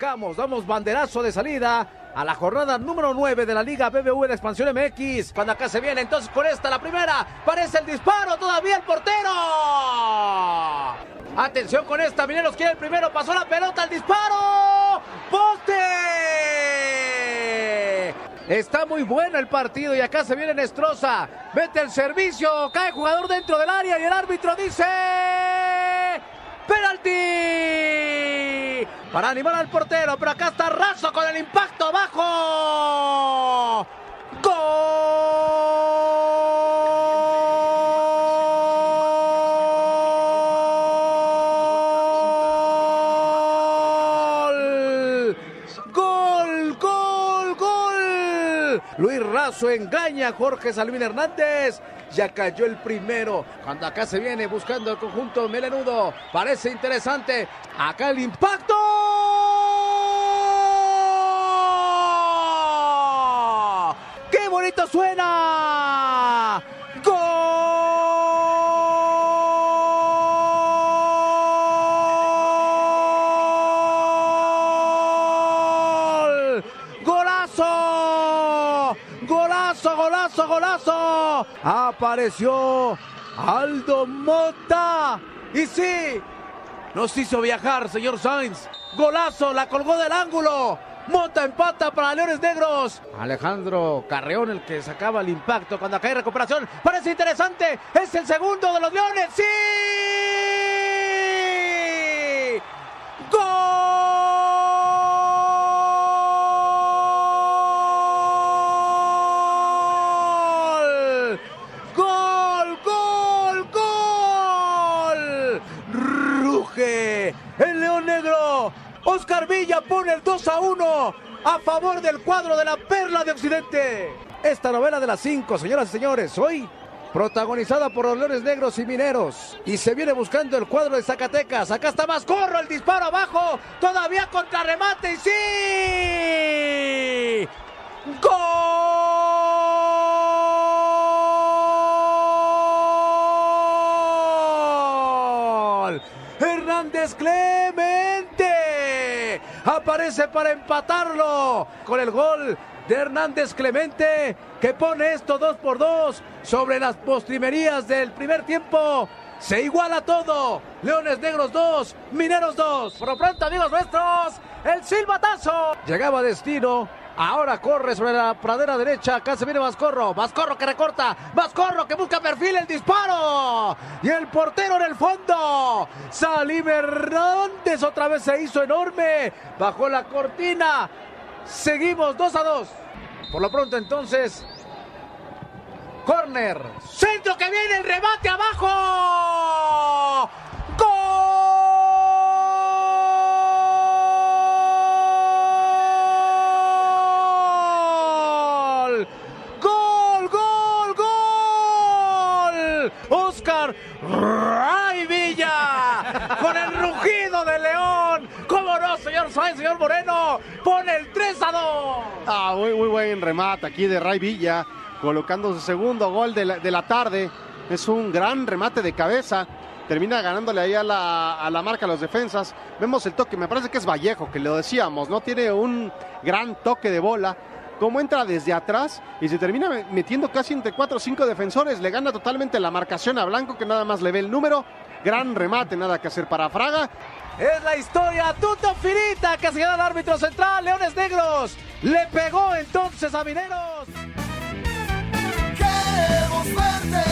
Arrancamos, damos banderazo de salida a la jornada número 9 de la Liga BBV de Expansión MX. Cuando acá se viene, entonces con esta, la primera, parece el disparo, todavía el portero. Atención con esta, Mineros quiere el primero, pasó la pelota, el disparo. ¡Poste! Está muy bueno el partido y acá se viene Nestroza. Vete el servicio, cae jugador dentro del área y el árbitro dice... ¡Penalti! Para animar al portero, pero acá está Razo con el impacto abajo. ¡Gol! ¡Gol! ¡Gol! ¡Gol! Luis Razo engaña a Jorge Salvín Hernández. Ya cayó el primero. Cuando acá se viene buscando el conjunto melenudo. Parece interesante. Acá el impacto. ¡Qué bonito suena! Apareció Aldo Mota. Y sí, nos hizo viajar, señor Sainz. Golazo, la colgó del ángulo. Mota empata para Leones Negros. Alejandro Carreón, el que sacaba el impacto cuando acá hay recuperación. Parece interesante. Es el segundo de los Leones. ¡Sí! Oscar Villa pone el 2 a 1 a favor del cuadro de la Perla de Occidente. Esta novela de las 5, señoras y señores, hoy protagonizada por los Leones Negros y Mineros. Y se viene buscando el cuadro de Zacatecas. Acá está Mascorro, el disparo abajo. Todavía contra remate y sí. ¡Gol! Hernández Clemente aparece para empatarlo con el gol de Hernández Clemente que pone esto dos por dos sobre las postrimerías del primer tiempo. Se iguala todo. Leones Negros 2, Mineros 2. Por lo pronto, amigos nuestros, el silbatazo. Llegaba a destino. Ahora corre sobre la pradera derecha. Acá se viene Vascorro. Vascorro que recorta. Vascorro que busca perfil. El disparo. Y el portero en el fondo. Salim Hernández otra vez se hizo enorme. Bajó la cortina. Seguimos 2 a 2. Por lo pronto entonces. Corner. Centro que viene el remate abajo. ¡Gol! ¡Gol, gol, gol! Oscar Ray Villa con el rugido de León. ¿Cómo no, señor Sainz, señor Moreno? Pone el 3 a 2. Ah, muy, buen remate aquí de Ray Villa, colocando su segundo gol de la, de la tarde. Es un gran remate de cabeza. Termina ganándole ahí a la, a la marca a los defensas. Vemos el toque, me parece que es Vallejo, que lo decíamos, ¿no? Tiene un gran toque de bola. Cómo entra desde atrás y se termina metiendo casi entre cuatro o cinco defensores. Le gana totalmente la marcación a Blanco, que nada más le ve el número. Gran remate, nada que hacer para Fraga. Es la historia Tuto Finita que se queda el árbitro central. Leones Negros le pegó entonces a Mineros. Queremos verte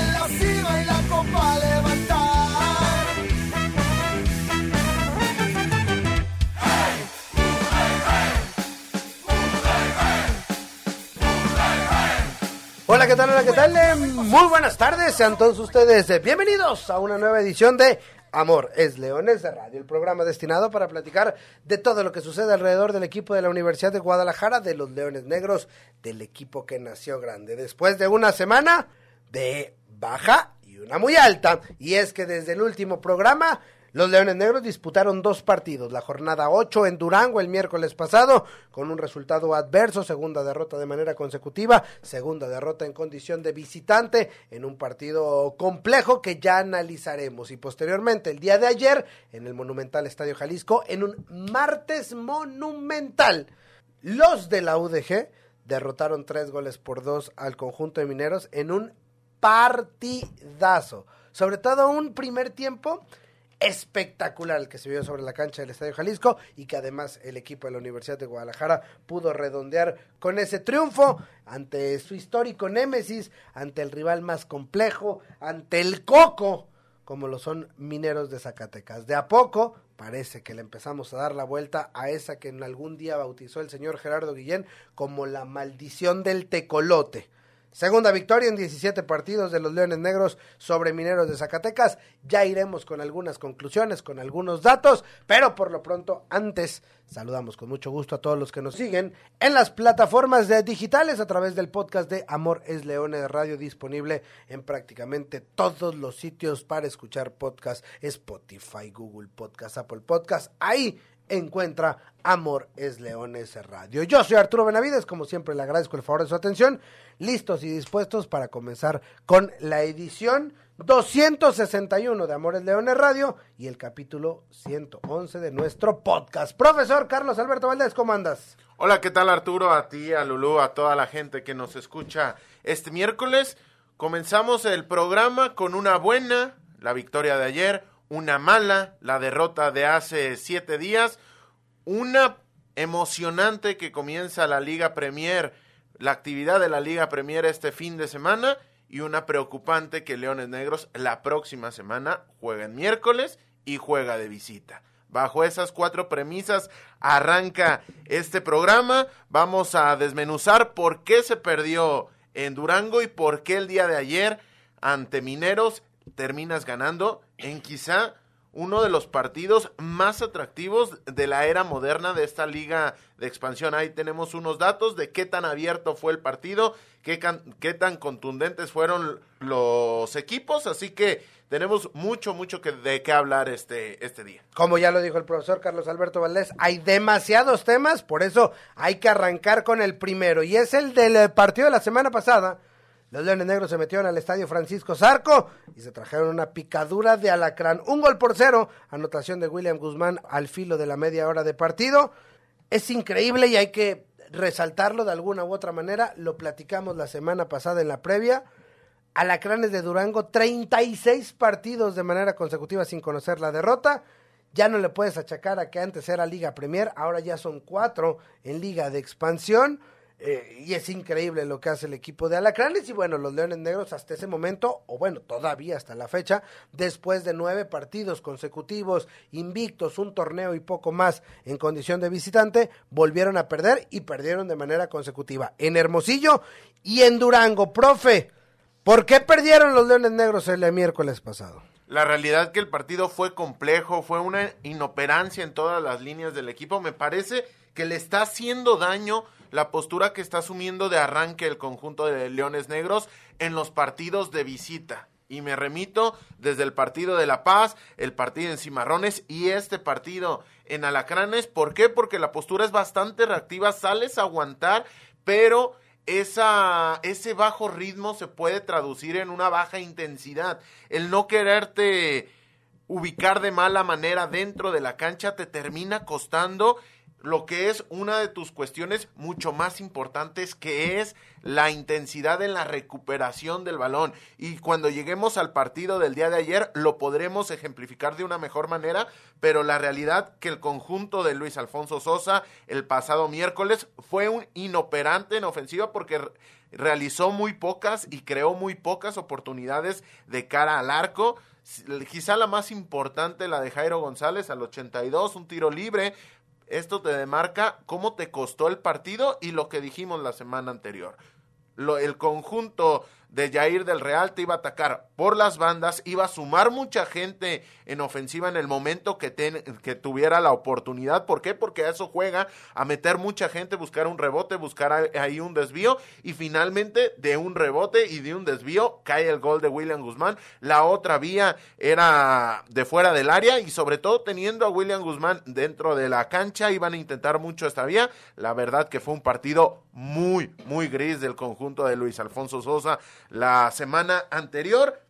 ¿qué tal? Hola, ¿qué tal? Muy buenas tardes, sean todos ustedes eh, bienvenidos a una nueva edición de Amor es Leones de Radio, el programa destinado para platicar de todo lo que sucede alrededor del equipo de la Universidad de Guadalajara, de los Leones Negros, del equipo que nació grande. Después de una semana, de baja y una muy alta. Y es que desde el último programa los Leones Negros disputaron dos partidos, la jornada 8 en Durango el miércoles pasado, con un resultado adverso, segunda derrota de manera consecutiva, segunda derrota en condición de visitante, en un partido complejo que ya analizaremos. Y posteriormente, el día de ayer, en el Monumental Estadio Jalisco, en un martes monumental, los de la UDG derrotaron tres goles por dos al conjunto de mineros en un partidazo. Sobre todo un primer tiempo espectacular el que se vio sobre la cancha del Estadio Jalisco y que además el equipo de la Universidad de Guadalajara pudo redondear con ese triunfo ante su histórico némesis, ante el rival más complejo, ante el Coco, como lo son Mineros de Zacatecas. De a poco parece que le empezamos a dar la vuelta a esa que en algún día bautizó el señor Gerardo Guillén como la maldición del tecolote Segunda victoria en 17 partidos de los Leones Negros sobre Mineros de Zacatecas. Ya iremos con algunas conclusiones, con algunos datos, pero por lo pronto, antes, saludamos con mucho gusto a todos los que nos siguen en las plataformas de digitales a través del podcast de Amor es Leones Radio, disponible en prácticamente todos los sitios para escuchar podcast, Spotify, Google Podcast, Apple Podcast. Ahí encuentra Amor es Leones Radio. Yo soy Arturo Benavides, como siempre le agradezco el favor de su atención, listos y dispuestos para comenzar con la edición 261 de Amores Leones Radio y el capítulo 111 de nuestro podcast. Profesor Carlos Alberto Valdés, ¿cómo andas? Hola, ¿qué tal Arturo? A ti, a Lulú, a toda la gente que nos escucha este miércoles. Comenzamos el programa con una buena, la victoria de ayer, una mala, la derrota de hace siete días, una emocionante que comienza la Liga Premier, la actividad de la Liga Premier este fin de semana y una preocupante que Leones Negros la próxima semana juega en miércoles y juega de visita. Bajo esas cuatro premisas arranca este programa. Vamos a desmenuzar por qué se perdió en Durango y por qué el día de ayer ante Mineros terminas ganando en quizá uno de los partidos más atractivos de la era moderna de esta liga de expansión. Ahí tenemos unos datos de qué tan abierto fue el partido, qué, qué tan contundentes fueron los equipos, así que tenemos mucho, mucho que, de qué hablar este, este día. Como ya lo dijo el profesor Carlos Alberto Valdés, hay demasiados temas, por eso hay que arrancar con el primero, y es el del partido de la semana pasada, los Leones Negros se metieron al estadio Francisco Zarco y se trajeron una picadura de alacrán. Un gol por cero, anotación de William Guzmán al filo de la media hora de partido. Es increíble y hay que resaltarlo de alguna u otra manera. Lo platicamos la semana pasada en la previa. Alacranes de Durango, 36 partidos de manera consecutiva sin conocer la derrota. Ya no le puedes achacar a que antes era Liga Premier, ahora ya son cuatro en Liga de Expansión. Eh, y es increíble lo que hace el equipo de Alacranes y bueno, los Leones Negros hasta ese momento, o bueno, todavía hasta la fecha, después de nueve partidos consecutivos, invictos, un torneo y poco más en condición de visitante, volvieron a perder y perdieron de manera consecutiva en Hermosillo y en Durango. Profe, ¿por qué perdieron los Leones Negros el miércoles pasado? La realidad que el partido fue complejo, fue una inoperancia en todas las líneas del equipo, me parece que le está haciendo daño la postura que está asumiendo de arranque el conjunto de Leones Negros en los partidos de visita. Y me remito desde el partido de La Paz, el partido en Cimarrones y este partido en Alacranes. ¿Por qué? Porque la postura es bastante reactiva, sales a aguantar, pero esa, ese bajo ritmo se puede traducir en una baja intensidad. El no quererte ubicar de mala manera dentro de la cancha te termina costando lo que es una de tus cuestiones mucho más importantes, que es la intensidad en la recuperación del balón. Y cuando lleguemos al partido del día de ayer, lo podremos ejemplificar de una mejor manera, pero la realidad que el conjunto de Luis Alfonso Sosa el pasado miércoles fue un inoperante en ofensiva porque realizó muy pocas y creó muy pocas oportunidades de cara al arco quizá la más importante, la de Jairo González al 82, un tiro libre, esto te demarca cómo te costó el partido y lo que dijimos la semana anterior. lo- el conjunto de Jair del Real te iba a atacar por las bandas, iba a sumar mucha gente en ofensiva en el momento que, ten- que tuviera la oportunidad. ¿Por qué? Porque a eso juega, a meter mucha gente, buscar un rebote, buscar ahí un desvío y finalmente de un rebote y de un desvío cae el gol de William Guzmán. La otra vía era de fuera del área y sobre todo teniendo a William Guzmán dentro de la cancha iban a intentar mucho esta vía. La verdad que fue un partido muy, muy gris del conjunto de Luis Alfonso Sosa la semana anterior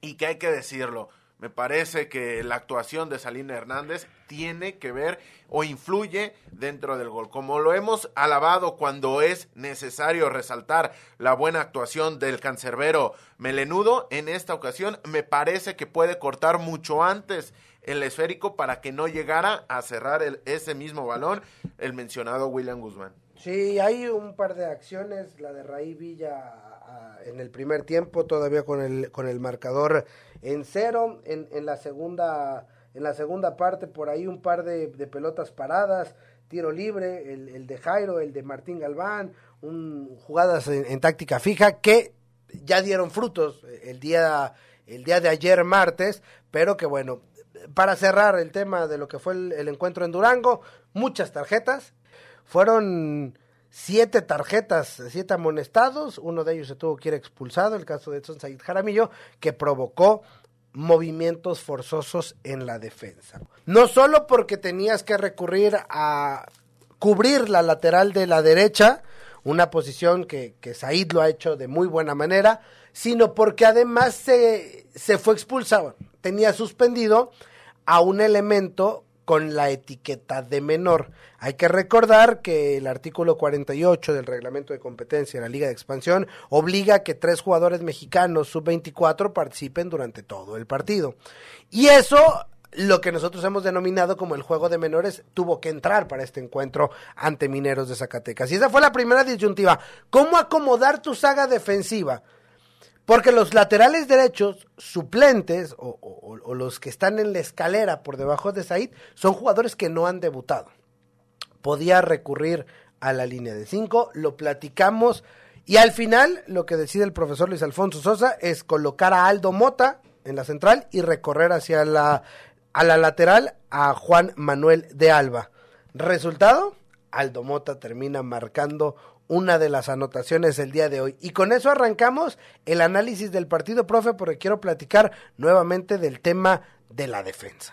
y que hay que decirlo. Me parece que la actuación de Salina Hernández tiene que ver o influye dentro del gol. Como lo hemos alabado cuando es necesario resaltar la buena actuación del cancerbero melenudo, en esta ocasión me parece que puede cortar mucho antes el esférico para que no llegara a cerrar el- ese mismo balón el mencionado William Guzmán. Sí, hay un par de acciones, la de Raí Villa en el primer tiempo, todavía con el, con el marcador en cero, en, en la segunda, en la segunda parte por ahí un par de, de pelotas paradas, tiro libre, el, el de Jairo, el de Martín Galván, un, jugadas en, táctica fija que ya dieron frutos el día, el día de ayer martes, pero que bueno, para cerrar el tema de lo que fue el encuentro en Durango, muchas tarjetas, fueron siete tarjetas, siete amonestados, uno de ellos se tuvo que ir expulsado, el caso de Edson Said Jaramillo, que provocó movimientos forzosos en la defensa. No solo porque tenías que recurrir a cubrir la lateral de la derecha, una posición que, que Said lo ha hecho de muy buena manera, sino porque además se, se fue expulsado, tenía suspendido a un elemento con la etiqueta de menor. Hay que recordar que el artículo 48 del reglamento de competencia de la Liga de Expansión obliga a que tres jugadores mexicanos sub-24 participen durante todo el partido. Y eso, lo que nosotros hemos denominado como el juego de menores, tuvo que entrar para este encuentro ante Mineros de Zacatecas. Y esa fue la primera disyuntiva. ¿Cómo acomodar tu saga defensiva? Porque los laterales derechos suplentes o, los que están en la escalera por debajo de Said son jugadores que no han debutado. Podía recurrir a la línea de 5, lo platicamos y al final lo que decide el profesor Luis Alfonso Sosa es colocar a Aldo Mota en la central y recorrer hacia la, a la lateral a Juan Manuel de Alba. Resultado, Aldo Mota termina marcando una de las anotaciones del día de hoy. Y con eso arrancamos el análisis del partido, profe, porque quiero platicar nuevamente del tema de la defensa.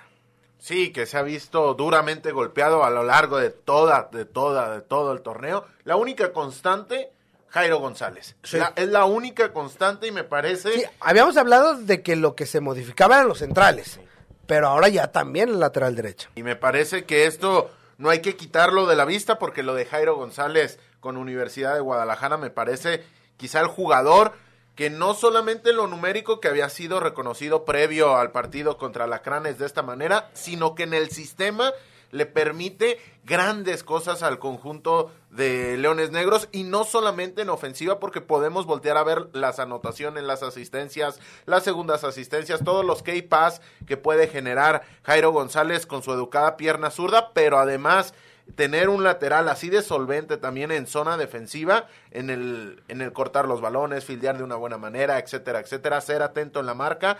Sí, que se ha visto duramente golpeado a lo largo de toda, de toda, de todo el torneo. La única constante, Jairo González. Sí. La- es la única constante y me parece... Sí, habíamos hablado de que lo que se modificaba eran los centrales, pero ahora ya también el lateral derecho. Y me parece que esto no hay que quitarlo de la vista porque lo de Jairo González con Universidad de Guadalajara me parece quizá el jugador que no solamente en lo numérico que había sido reconocido previo al partido contra Lacranes de esta manera, sino que en el sistema le permite grandes cosas al conjunto de Leones Negros y no solamente en ofensiva porque podemos voltear a ver las anotaciones, las asistencias, las segundas asistencias, todos los K-Pass que puede generar Jairo González con su educada pierna zurda, pero además tener un lateral así de solvente también en zona defensiva, en el, en el cortar los balones, fildear de una buena manera, etcétera, etcétera, ser atento en la marca.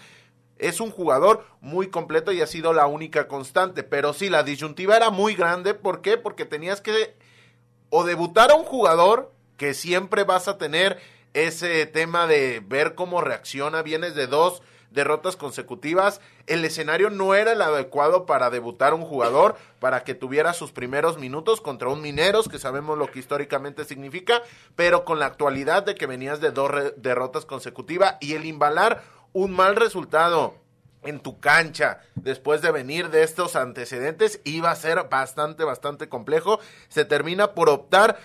Es un jugador muy completo y ha sido la única constante. Pero sí, la disyuntiva era muy grande. ¿Por qué? Porque tenías que o debutar a un jugador que siempre vas a tener ese tema de ver cómo reacciona. Vienes de dos derrotas consecutivas. El escenario no era el adecuado para debutar un jugador, para que tuviera sus primeros minutos contra un Mineros, que sabemos lo que históricamente significa, pero con la actualidad de que venías de dos derrotas consecutivas y el imbalar un mal resultado en tu cancha después de venir de estos antecedentes iba a ser bastante, bastante complejo. Se termina por optar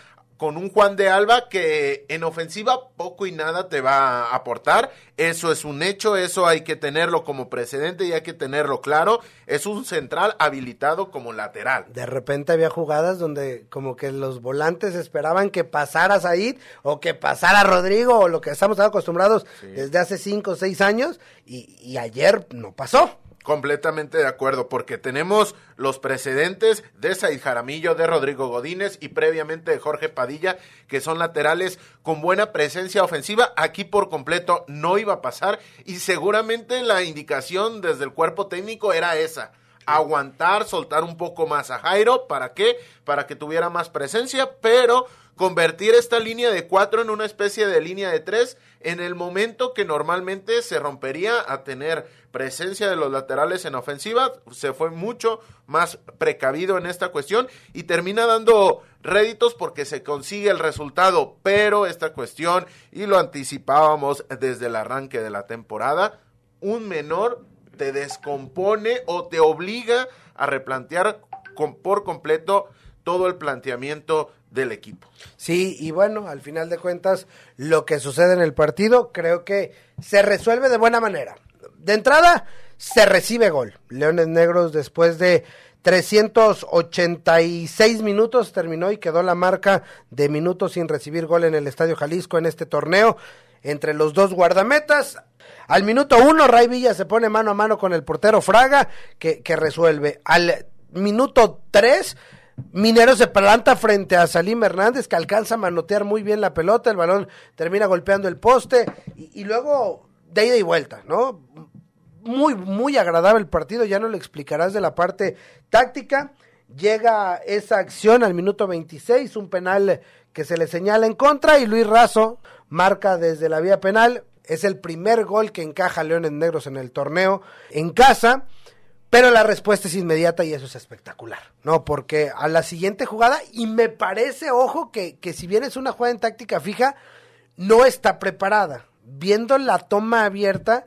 con un Juan de Alba que en ofensiva poco y nada te va a aportar. Eso es un hecho, eso hay que tenerlo como precedente y hay que tenerlo claro. Es un central habilitado como lateral. De repente había jugadas donde como que los volantes esperaban que pasara Said o que pasara Rodrigo o lo que estamos acostumbrados desde hace cinco o seis años y, y ayer no pasó. Completamente de acuerdo, porque tenemos los precedentes de Said Jaramillo, de Rodrigo Godínez y previamente de Jorge Padilla, que son laterales con buena presencia ofensiva. Aquí por completo no iba a pasar y seguramente la indicación desde el cuerpo técnico era esa. Aguantar, soltar un poco más a Jairo. ¿Para qué? Para que tuviera más presencia, pero convertir esta línea de cuatro en una especie de línea de tres en el momento que normalmente se rompería a tener presencia de los laterales en ofensiva, se fue mucho más precavido en esta cuestión y termina dando réditos porque se consigue el resultado, pero esta cuestión, y lo anticipábamos desde el arranque de la temporada, un menor te descompone o te obliga a replantear con, por completo todo el planteamiento del equipo. Sí, y bueno, al final de cuentas, lo que sucede en el partido creo que se resuelve de buena manera. De entrada, se recibe gol. Leones Negros después de 386 minutos terminó y quedó la marca de minutos sin recibir gol en el Estadio Jalisco en este torneo entre los dos guardametas. Al minuto uno, Ray Villa se pone mano a mano con el portero Fraga, que, que resuelve. Al minuto tres, Minero se planta frente a Salim Hernández, que alcanza a manotear muy bien la pelota, el balón termina golpeando el poste, y, y luego de ida y vuelta, ¿no? Muy, muy agradable el partido, ya no le explicarás de la parte táctica. Llega esa acción al minuto 26, un penal que se le señala en contra, y Luis Razo marca desde la vía penal. Es el primer gol que encaja Leones Negros en el torneo en casa. Pero la respuesta es inmediata y eso es espectacular, ¿no? Porque a la siguiente jugada, y me parece, ojo, que, que si bien es una jugada en táctica fija, no está preparada. Viendo la toma abierta,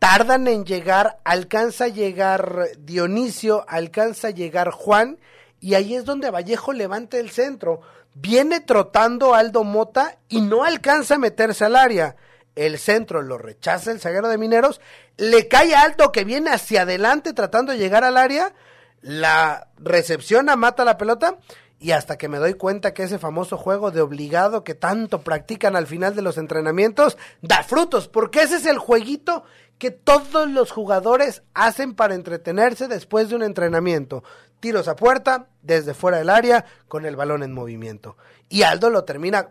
tardan en llegar, alcanza a llegar Dionisio, alcanza a llegar Juan, y ahí es donde Vallejo levanta el centro. Viene trotando Aldo Mota y no alcanza a meterse al área. El centro lo rechaza el zaguero de Mineros, le cae alto que viene hacia adelante tratando de llegar al área, la recepciona, mata la pelota y hasta que me doy cuenta que ese famoso juego de obligado que tanto practican al final de los entrenamientos da frutos, porque ese es el jueguito que todos los jugadores hacen para entretenerse después de un entrenamiento. Tiros a puerta, desde fuera del área, con el balón en movimiento. Y Aldo lo termina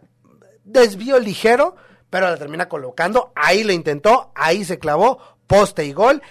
desvío ligero, pero la termina colocando, ahí lo intentó, ahí se clavó, poste y gol,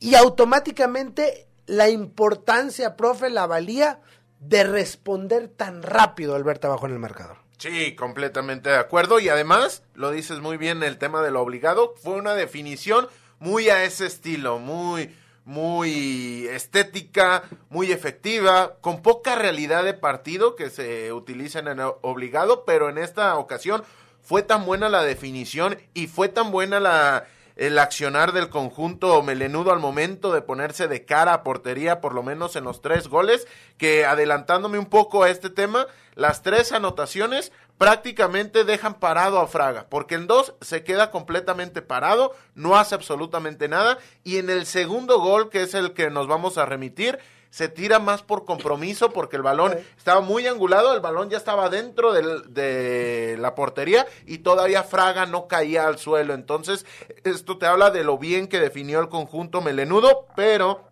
y automáticamente la importancia, profe, la valía de responder tan rápido al verte abajo en el marcador. Sí, completamente de acuerdo. Y además, lo dices muy bien, el tema de lo obligado fue una definición muy a ese estilo, muy, muy estética, muy efectiva, con poca realidad de partido que se utiliza en el obligado, pero en esta ocasión fue tan buena la definición y fue tan buena la el accionar del conjunto melenudo al momento de ponerse de cara a portería, por lo menos en los tres goles, que adelantándome un poco a este tema, las tres anotaciones prácticamente dejan parado a Fraga, porque en dos se queda completamente parado, no hace absolutamente nada, y en el segundo gol, que es el que nos vamos a remitir, se tira más por compromiso porque el balón estaba muy angulado, el balón ya estaba dentro del, de la portería y todavía Fraga no caía al suelo. Entonces, esto te habla de lo bien que definió el conjunto melenudo, pero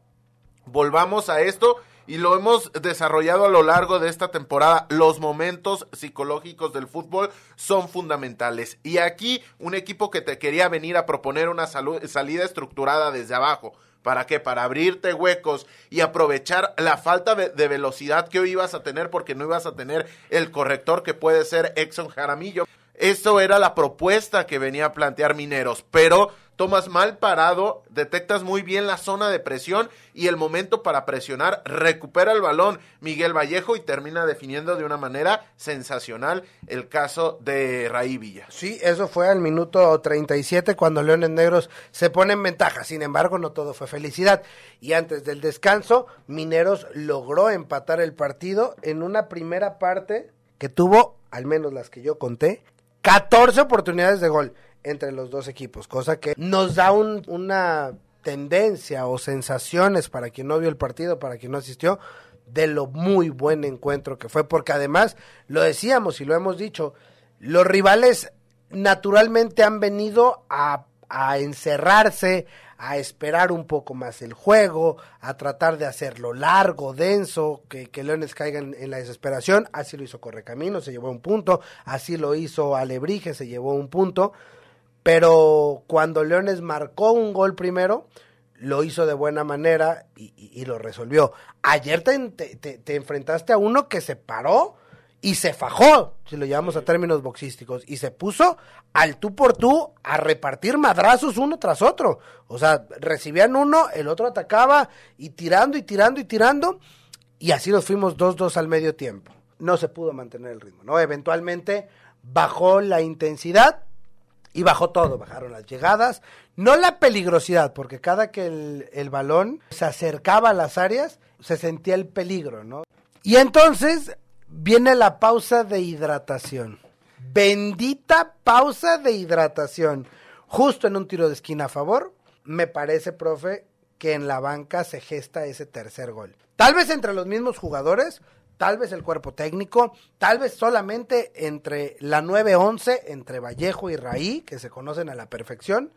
volvamos a esto y lo hemos desarrollado a lo largo de esta temporada. Los momentos psicológicos del fútbol son fundamentales. Y aquí un equipo que te quería venir a proponer una salida estructurada desde abajo ¿Para qué? Para abrirte huecos y aprovechar la falta de, velocidad que hoy ibas a tener porque no ibas a tener el corrector que puede ser Exxon Jaramillo. Eso era la propuesta que venía a plantear Mineros, pero tomas mal parado, detectas muy bien la zona de presión y el momento para presionar, recupera el balón Miguel Vallejo y termina definiendo de una manera sensacional el caso de Raí Villa. Sí, eso fue al minuto 37 cuando Leones Negros se pone en ventaja, sin embargo no todo fue felicidad. Y antes del descanso Mineros logró empatar el partido en una primera parte que tuvo, al menos las que yo conté, 14 oportunidades de gol entre los dos equipos, cosa que nos da un, una tendencia o sensaciones para quien no vio el partido, para quien no asistió, de lo muy buen encuentro que fue, porque además, lo decíamos y lo hemos dicho, los rivales naturalmente han venido a, encerrarse, a esperar un poco más el juego, a tratar de hacerlo largo, denso, que, Leones caiga en, en la desesperación. Así lo hizo Correcamino, se llevó un punto. Así lo hizo Alebrije, se llevó un punto. Pero cuando Leones marcó un gol primero, lo hizo de buena manera y, y- y lo resolvió. Ayer te, te- te- te enfrentaste a uno que se paró y se fajó, si lo llevamos a términos boxísticos, y se puso al tú por tú a repartir madrazos uno tras otro. O sea, recibían uno, el otro atacaba y tirando y tirando y tirando, y así nos fuimos 2-2 al medio tiempo. No se pudo mantener el ritmo, ¿no? Eventualmente bajó la intensidad, y bajó todo, bajaron las llegadas, no la peligrosidad, porque cada que el, balón se acercaba a las áreas, se sentía el peligro, ¿no? Y entonces viene la pausa de hidratación. Bendita pausa de hidratación. Justo en un tiro de esquina a favor, me parece, profe, que en la banca se gesta ese tercer gol. Tal vez entre los mismos jugadores, tal vez el cuerpo técnico, tal vez solamente entre la 9-11, entre Vallejo y Raí, que se conocen a la perfección.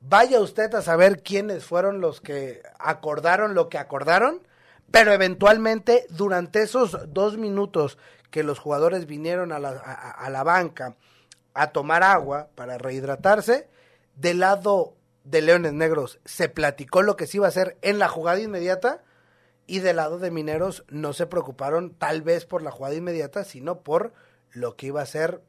Vaya usted a saber quiénes fueron los que acordaron lo que acordaron, pero eventualmente durante esos dos minutos que los jugadores vinieron a la, a- a la banca a tomar agua para rehidratarse, del lado de Leones Negros se platicó lo que se iba a hacer en la jugada inmediata y del lado de Mineros no se preocuparon tal vez por la jugada inmediata, sino por lo que iba a ser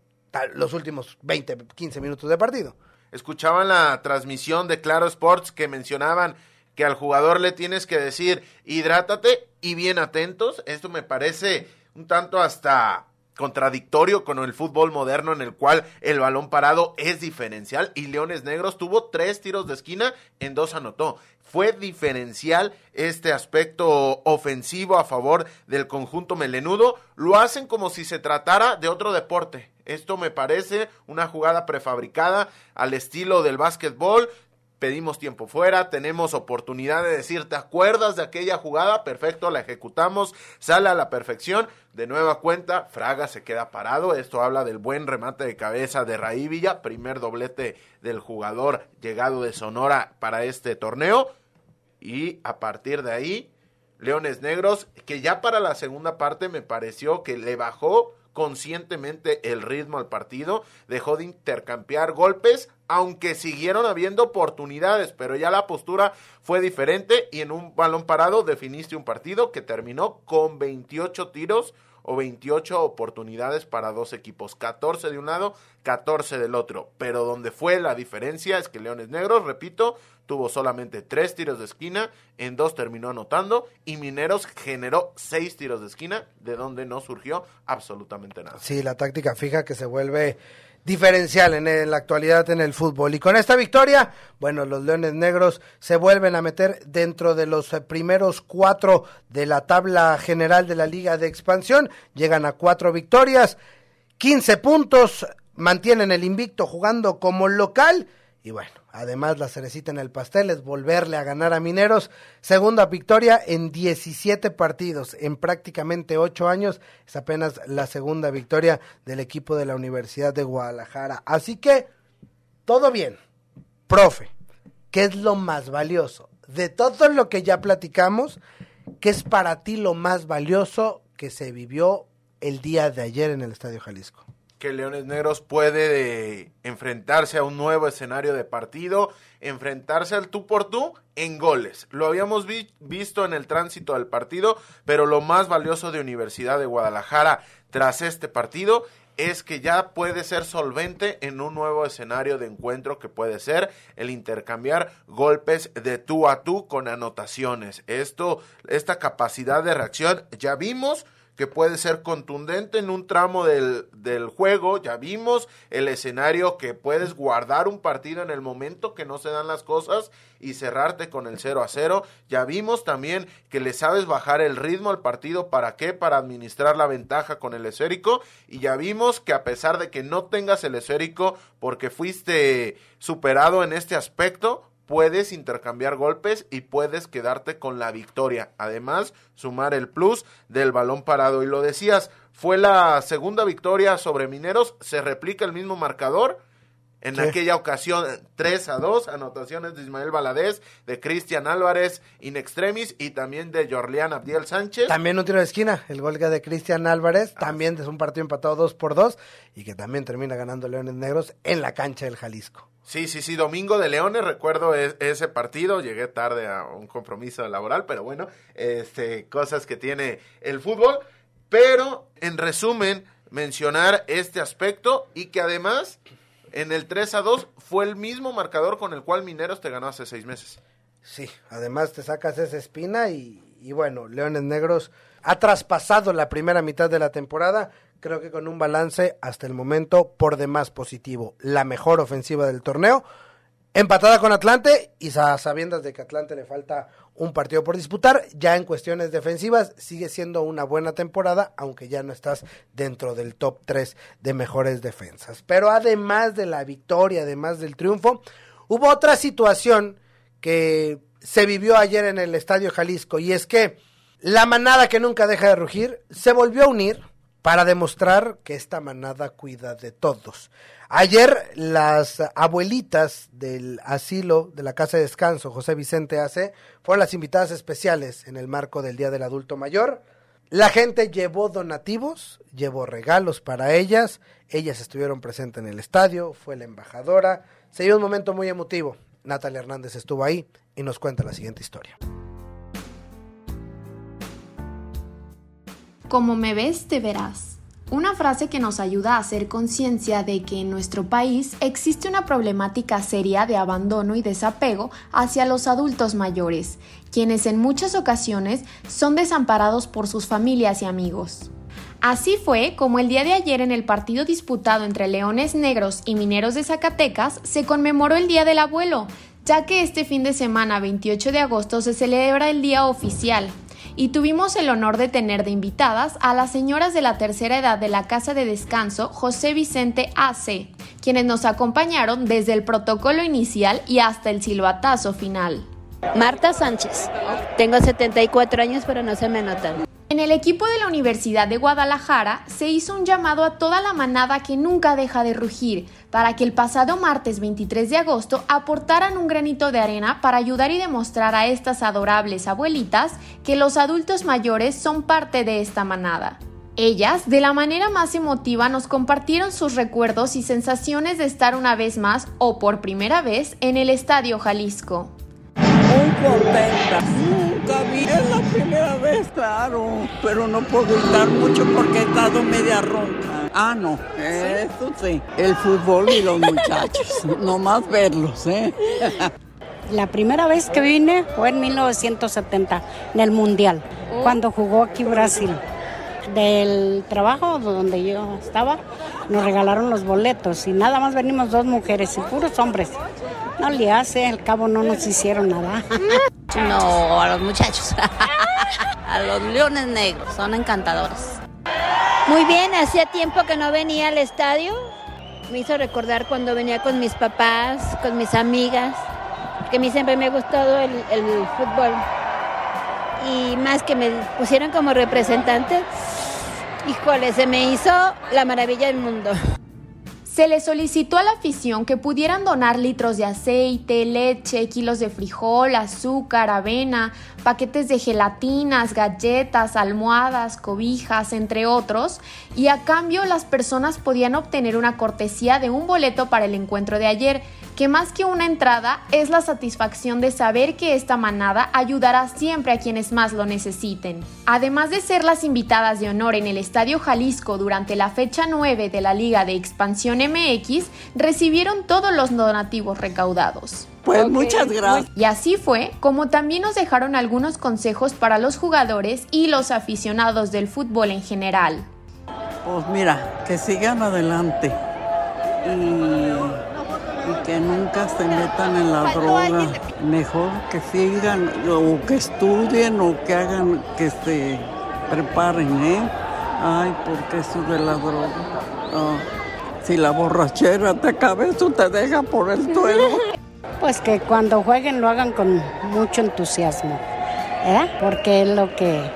los últimos 20, 15 minutos de partido. Escuchaban la transmisión de Claro Sports que mencionaban que al jugador le tienes que decir hidrátate y bien atentos. Esto me parece un tanto hasta contradictorio con el fútbol moderno en el cual el balón parado es diferencial y Leones Negros tuvo tres tiros de esquina, en dos anotó. Fue diferencial este aspecto ofensivo a favor del conjunto melenudo. Lo hacen como si se tratara de otro deporte. Esto me parece una jugada prefabricada al estilo del básquetbol. Pedimos tiempo fuera, tenemos oportunidad de decir, ¿te acuerdas de aquella jugada? Perfecto, la ejecutamos, sale a la perfección. De nueva cuenta, Fraga se queda parado. Esto habla del buen remate de cabeza de Raí Villa, primer doblete del jugador llegado de Sonora para este torneo. Y a partir de ahí, Leones Negros, que ya para la segunda parte me pareció que le bajó conscientemente el ritmo al partido, dejó de intercambiar golpes, aunque siguieron habiendo oportunidades, pero ya la postura fue diferente y en un balón parado definiste un partido que terminó con 28 tiros o 28 oportunidades para dos equipos, 14 de un lado, 14 del otro, pero donde fue la diferencia es que Leones Negros, repito, tuvo solamente tres tiros de esquina, en dos terminó anotando y Mineros generó seis tiros de esquina, de donde no surgió absolutamente nada. Sí, la táctica fija que se vuelve diferencial en, la actualidad en el fútbol. Y con esta victoria, bueno, los Leones Negros se vuelven a meter dentro de los eh, primeros cuatro de la tabla general de la Liga de Expansión. Llegan a cuatro victorias, 15 puntos, mantienen el invicto jugando como local. Y bueno, además la cerecita en el pastel es volverle a ganar a Mineros. Segunda victoria en 17 partidos, en prácticamente 8 años. Es apenas la segunda victoria del equipo de la Universidad de Guadalajara. Así que, todo bien. Profe, ¿qué es lo más valioso? De todo lo que ya platicamos, ¿qué es para ti lo más valioso que se vivió el día de ayer en el Estadio Jalisco? Que Leones Negros puede eh, enfrentarse a un nuevo escenario de partido, enfrentarse al tú por tú en goles. Lo habíamos vi visto en el tránsito del partido, pero lo más valioso de Universidad de Guadalajara tras este partido es que ya puede ser solvente en un nuevo escenario de encuentro que puede ser el intercambiar golpes de tú a tú con anotaciones. Esto, esta capacidad de reacción, ya vimos que puede ser contundente en un tramo del, del, juego. Ya vimos el escenario que puedes guardar un partido en el momento que no se dan las cosas y cerrarte con el 0 a 0. Ya vimos también que le sabes bajar el ritmo al partido. ¿Para qué? Para administrar la ventaja con el esférico. Y ya vimos que a pesar de que no tengas el esférico porque fuiste superado en este aspecto, puedes intercambiar golpes y puedes quedarte con la victoria. Además, sumar el plus del balón parado. Y lo decías, fue la segunda victoria sobre Mineros, se replica el mismo marcador En Sí. aquella ocasión, 3 a 2, anotaciones de Ismael Valadez, de Cristian Álvarez in extremis y también de Jorleán Abdiel Sánchez. También un tiro de esquina, el gol de Cristian Álvarez, también es un partido empatado 2 por 2 y que también termina ganando Leones Negros en la cancha del Jalisco. Sí, sí, sí, Domingo de Leones, recuerdo e- ese partido, llegué tarde a un compromiso laboral, pero bueno, este, cosas que tiene el fútbol, pero en resumen, mencionar este aspecto y que además en el 3 a 2 fue el mismo marcador con el cual Mineros te ganó hace seis meses. Sí, además te sacas esa espina y, y bueno, Leones Negros ha traspasado la primera mitad de la temporada, creo que con un balance hasta el momento por demás positivo, la mejor ofensiva del torneo, empatada con Atlante y sa- sabiendas de que Atlante le falta un partido por disputar, ya en cuestiones defensivas sigue siendo una buena temporada, aunque ya no estás dentro del top 3 de mejores defensas. Pero además de la victoria, además del triunfo, hubo otra situación que se vivió ayer en el Estadio Jalisco y es que la manada que nunca deja de rugir se volvió a unir para demostrar que esta manada cuida de todos. Ayer las abuelitas del asilo de la Casa de Descanso José Vicente AC fueron las invitadas especiales en el marco del Día del Adulto Mayor. La gente llevó donativos, llevó regalos para ellas, ellas estuvieron presentes en el estadio, fue la embajadora, se dio un momento muy emotivo. Natalia Hernández estuvo ahí y nos cuenta la siguiente historia. Como me ves, te verás. Una frase que nos ayuda a hacer conciencia de que en nuestro país existe una problemática seria de abandono y desapego hacia los adultos mayores, quienes en muchas ocasiones son desamparados por sus familias y amigos. Así fue como el día de ayer en el partido disputado entre Leones Negros y Mineros de Zacatecas se conmemoró el Día del Abuelo, ya que este fin de semana 28 de agosto se celebra el día oficial, y tuvimos el honor de tener de invitadas a las señoras de la tercera edad de la Casa de Descanso José Vicente AC, quienes nos acompañaron desde el protocolo inicial y hasta el silbatazo final. Marta Sánchez. Tengo 74 años, pero no se me notan. En el equipo de la Universidad de Guadalajara se hizo un llamado a toda la manada que nunca deja de rugir para que el pasado martes 23 de agosto aportaran un granito de arena para ayudar y demostrar a estas adorables abuelitas que los adultos mayores son parte de esta manada. Ellas, de la manera más emotiva, nos compartieron sus recuerdos y sensaciones de estar una vez más o por primera vez en el Estadio Jalisco. Muy contenta. Es la primera vez, claro. Pero no puedo gritar mucho porque he estado media ronca. Ah, no. Eso sí. El fútbol y los muchachos. no más verlos, ¿eh? La primera vez que vine fue en 1970, en el Mundial, cuando jugó aquí Brasil. Del trabajo donde yo estaba, nos regalaron los boletos y nada más venimos dos mujeres y puros hombres. No le hace, al cabo no nos hicieron nada. No, a los muchachos. a los leones negros. Son encantadores. Muy bien, hacía tiempo que no venía al estadio. Me hizo recordar cuando venía con mis papás, con mis amigas. Que a mí siempre me ha gustado el, el fútbol. Y más que me pusieron como representante. Híjole, se me hizo la maravilla del mundo. Se le solicitó a la afición que pudieran donar litros de aceite, leche, kilos de frijol, azúcar, avena, paquetes de gelatinas, galletas, almohadas, cobijas, entre otros, y a cambio las personas podían obtener una cortesía de un boleto para el encuentro de ayer, que más que una entrada es la satisfacción de saber que esta manada ayudará siempre a quienes más lo necesiten. Además de ser las invitadas de honor en el Estadio Jalisco durante la fecha 9 de la Liga de Expansión MX, recibieron todos los donativos recaudados. Pues muchas gracias. Y así fue como también nos dejaron algunos consejos para los jugadores y los aficionados del fútbol en general. Pues mira, que sigan adelante. Y, y que nunca se metan en la droga. Mejor que sigan o que estudien o que hagan, que se preparen, ¿eh? Ay, porque eso de la droga. Si la borrachera te cabe, eso te deja por el suelo. Pues que cuando jueguen lo hagan con mucho entusiasmo, ¿verdad? Porque es lo que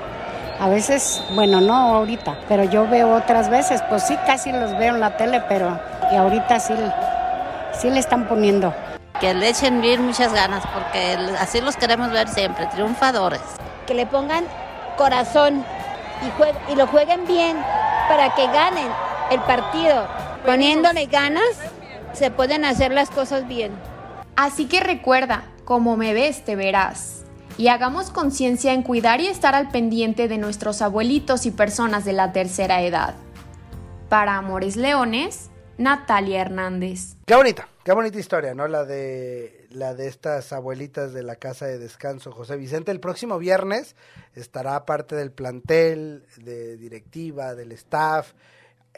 a veces, bueno, no ahorita, pero yo veo otras veces, pues sí, casi los veo en la tele, pero y ahorita sí sí le están poniendo. Que le echen bien muchas ganas, porque así los queremos ver siempre, triunfadores. Que le pongan corazón y, y lo jueguen bien para que ganen el partido. Poniéndole ganas, se pueden hacer las cosas bien. Así que recuerda, como me ves, te verás. Y hagamos conciencia en cuidar y estar al pendiente de nuestros abuelitos y personas de la tercera edad. Para Amores Leones, Natalia Hernández. Qué bonita, qué bonita historia, ¿no? La de la de estas abuelitas de la casa de descanso José Vicente. El próximo viernes estará parte del plantel, de directiva, del staff,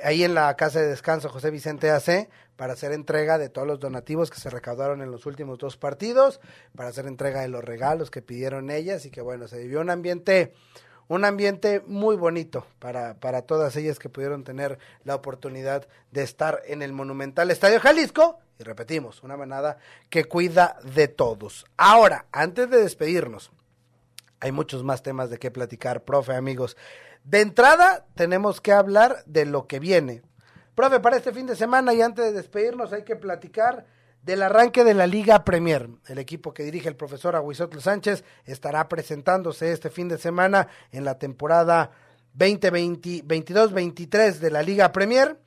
ahí en la casa de descanso José Vicente AC para hacer entrega de todos los donativos que se recaudaron en los últimos dos partidos, para hacer entrega de los regalos que pidieron ellas y que bueno, se vivió un ambiente un ambiente muy bonito para, para todas ellas que pudieron tener la oportunidad de estar en el monumental Estadio Jalisco. Y repetimos, una manada que cuida de todos. Ahora, antes de despedirnos, hay muchos más temas de qué platicar, profe, amigos. De entrada, tenemos que hablar de lo que viene. Profe, para este fin de semana y antes de despedirnos hay que platicar del arranque de la Liga Premier. El equipo que dirige el profesor Aguisotl Sánchez estará presentándose este fin de semana en la temporada 2022-23 de la Liga Premier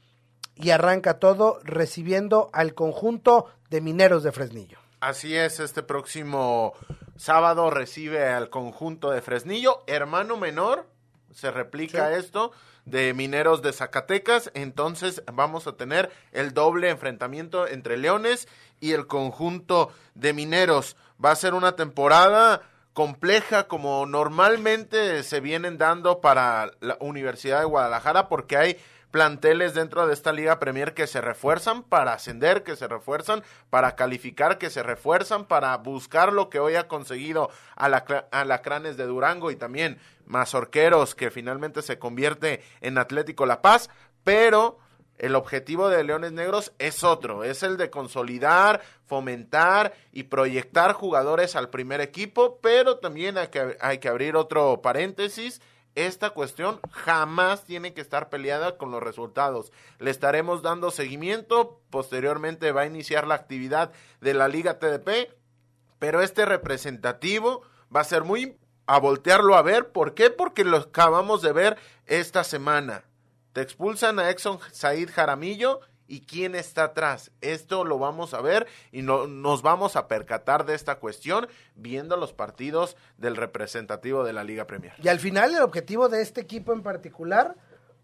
y arranca todo recibiendo al conjunto de Mineros de Fresnillo. Así es, este próximo sábado recibe al conjunto de Fresnillo, hermano menor se replica esto de Mineros de Zacatecas, entonces vamos a tener el doble enfrentamiento entre Leones y el conjunto de Mineros. Va a ser una temporada compleja como normalmente se vienen dando para la Universidad de Guadalajara porque hay planteles dentro de esta Liga Premier que se refuerzan para ascender, que se refuerzan para calificar, que se refuerzan para buscar lo que hoy ha conseguido Alacranes de Durango y también Mazorqueros, que finalmente se convierte en Atlético La Paz, pero el objetivo de Leones Negros es otro, es el de consolidar, fomentar y proyectar jugadores al primer equipo, pero también hay que, hay que abrir otro paréntesis esta cuestión jamás tiene que estar peleada con los resultados. Le estaremos dando seguimiento, posteriormente va a iniciar la actividad de la Liga TDP, pero este representativo va a ser muy a voltearlo a ver. ¿Por qué? Porque lo acabamos de ver esta semana. Te expulsan a Exxon Said Jaramillo y quién está atrás. Esto lo vamos a ver y no, nos vamos a percatar de esta cuestión viendo los partidos del representativo de la Liga Premier. Y al final el objetivo de este equipo en particular,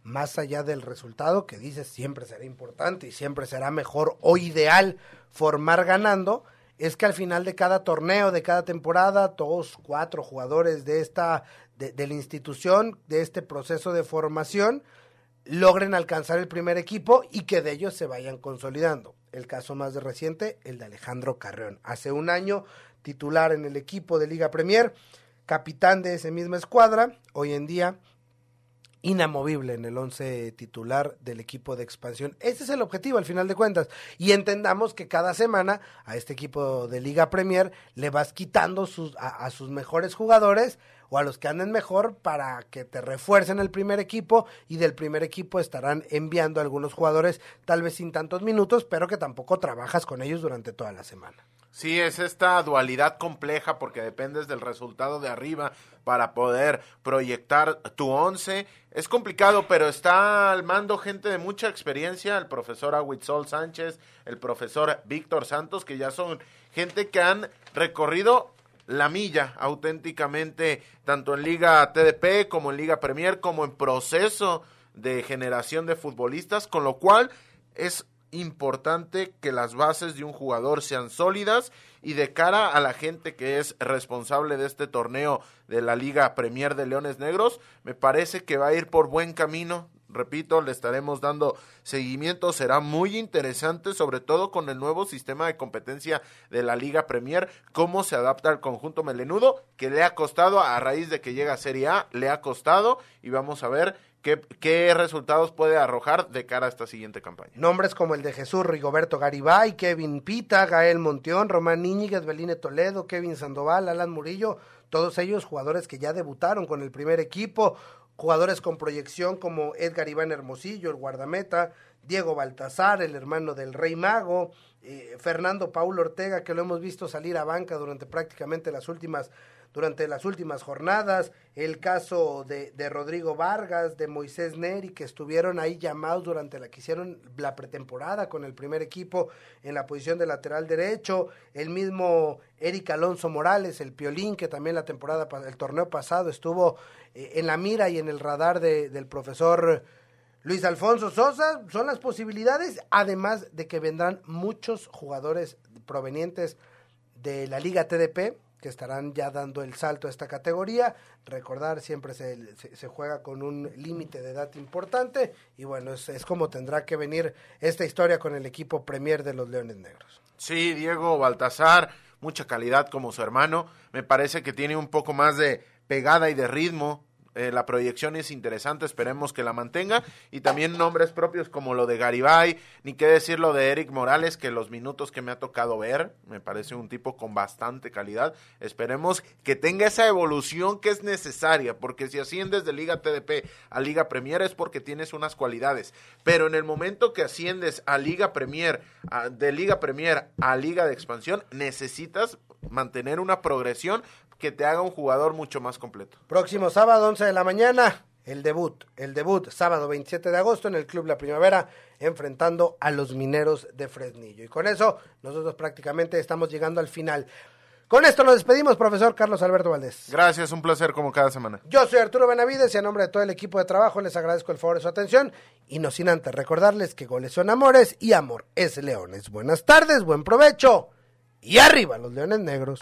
más allá del resultado que dices siempre será importante y siempre será mejor o ideal formar ganando, es que al final de cada torneo, de cada temporada, todos cuatro jugadores de esta, de, de la institución, de este proceso de formación, logren alcanzar el primer equipo y que de ellos se vayan consolidando. El caso más reciente, el de Alejandro Carreón. Hace un año titular en el equipo de Liga Premier, capitán de esa misma escuadra, hoy en día inamovible en el once titular del equipo de expansión. Ese es el objetivo al final de cuentas. Y entendamos que cada semana a este equipo de Liga Premier le vas quitando sus, a sus mejores jugadores o a los que anden mejor para que te refuercen el primer equipo y del primer equipo estarán enviando a algunos jugadores tal vez sin tantos minutos, pero que tampoco trabajas con ellos durante toda la semana. Sí, es esta dualidad compleja porque dependes del resultado de arriba para poder proyectar tu once. Es complicado, pero está al mando gente de mucha experiencia, el profesor Aguitzol Sánchez, el profesor Víctor Santos, que ya son gente que han recorrido la milla auténticamente, tanto en Liga TDP como en Liga Premier, como en proceso de generación de futbolistas, con lo cual es importante que las bases de un jugador sean sólidas y de cara a la gente que es responsable de este torneo de la Liga Premier de Leones Negros, me parece que va a ir por buen camino repito, le estaremos dando seguimiento. Será muy interesante, sobre todo con el nuevo sistema de competencia de la Liga Premier, cómo se adapta al conjunto melenudo, que le ha costado a raíz de que llega a Serie A, le ha costado y vamos a ver qué, resultados puede arrojar de cara a esta siguiente campaña. Nombres como el de Jesús Rigoberto Garibay, Kevin Pita, Gael Monteón, Román Íñiguez, Beline Toledo, Kevin Sandoval, Alan Murillo, todos ellos jugadores que ya debutaron con el primer equipo, jugadores con proyección como Edgar Iván Hermosillo, el guardameta, Diego Baltasar, el hermano del Rey Mago, eh, Fernando Paulo Ortega, que lo hemos visto salir a banca durante prácticamente las últimas durante las últimas jornadas, el caso de, de, Rodrigo Vargas, de Moisés Neri, que estuvieron ahí llamados durante la que hicieron la pretemporada con el primer equipo en la posición de lateral derecho, el mismo Eric Alonso Morales, el Piolín, que también la temporada, el torneo pasado estuvo eh, en la mira y en el radar de, del profesor Luis Alfonso Sosa, son las posibilidades, además de que vendrán muchos jugadores provenientes de la Liga TDP, que estarán ya dando el salto a esta categoría. Recordar, siempre se, se, juega con un límite de edad importante y bueno, es, es, como tendrá que venir esta historia con el equipo Premier de los Leones Negros. Sí, Diego Baltasar, mucha calidad como su hermano, me parece que tiene un poco más de pegada y de ritmo eh, la proyección es interesante, esperemos que la mantenga. Y también nombres propios como lo de Garibay, ni qué decir lo de Eric Morales, que los minutos que me ha tocado ver, me parece un tipo con bastante calidad. Esperemos que tenga esa evolución que es necesaria, porque si asciendes de Liga TDP a Liga Premier es porque tienes unas cualidades. Pero en el momento que asciendes a Liga Premier, de Liga Premier a Liga de Expansión, necesitas mantener una progresión que te haga un jugador mucho más completo. Próximo sábado, 11 de la mañana, el debut. El debut, sábado 27 de agosto, en el Club La Primavera, enfrentando a los mineros de Fresnillo. Y con eso, nosotros prácticamente estamos llegando al final. Con esto nos despedimos, profesor Carlos Alberto Valdés. Gracias, un placer como cada semana. Yo soy Arturo Benavides y a nombre de todo el equipo de trabajo les agradezco el favor de su atención y no sin antes recordarles que goles son amores y amor es leones. Buenas tardes, buen provecho y arriba los leones negros.